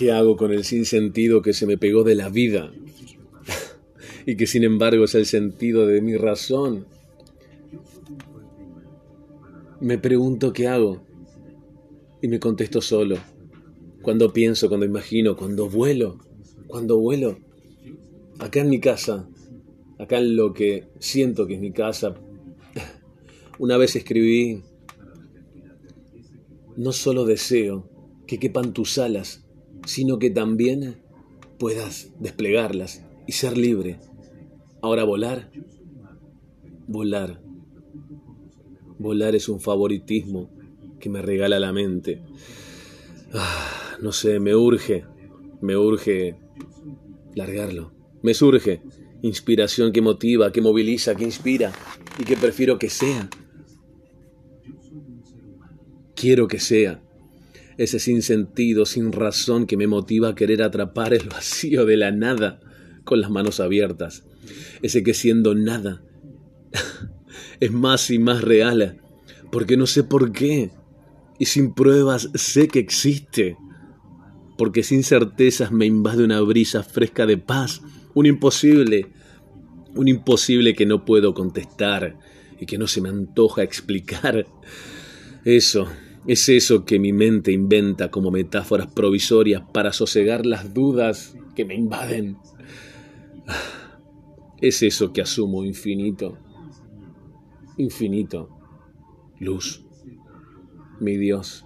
¿Qué hago con el sinsentido que se me pegó de la vida? y que sin embargo es el sentido de mi razón. Me pregunto qué hago y me contesto solo. Cuando pienso, cuando imagino, cuando vuelo, cuando vuelo, acá en mi casa, acá en lo que siento que es mi casa. Una vez escribí, no solo deseo que quepan tus alas, sino que también puedas desplegarlas y ser libre. Ahora volar, volar. Volar es un favoritismo que me regala la mente. Ah, no sé, me urge, me urge largarlo. Me surge inspiración que motiva, que moviliza, que inspira y que prefiero que sea. Quiero que sea ese sin sentido, sin razón que me motiva a querer atrapar el vacío de la nada con las manos abiertas. Ese que siendo nada es más y más real, porque no sé por qué, y sin pruebas sé que existe, porque sin certezas me invade una brisa fresca de paz, un imposible, un imposible que no puedo contestar y que no se me antoja explicar. Eso, es eso que mi mente inventa como metáforas provisorias para sosegar las dudas que me invaden. Es eso que asumo infinito. Infinito. Luz. Mi Dios.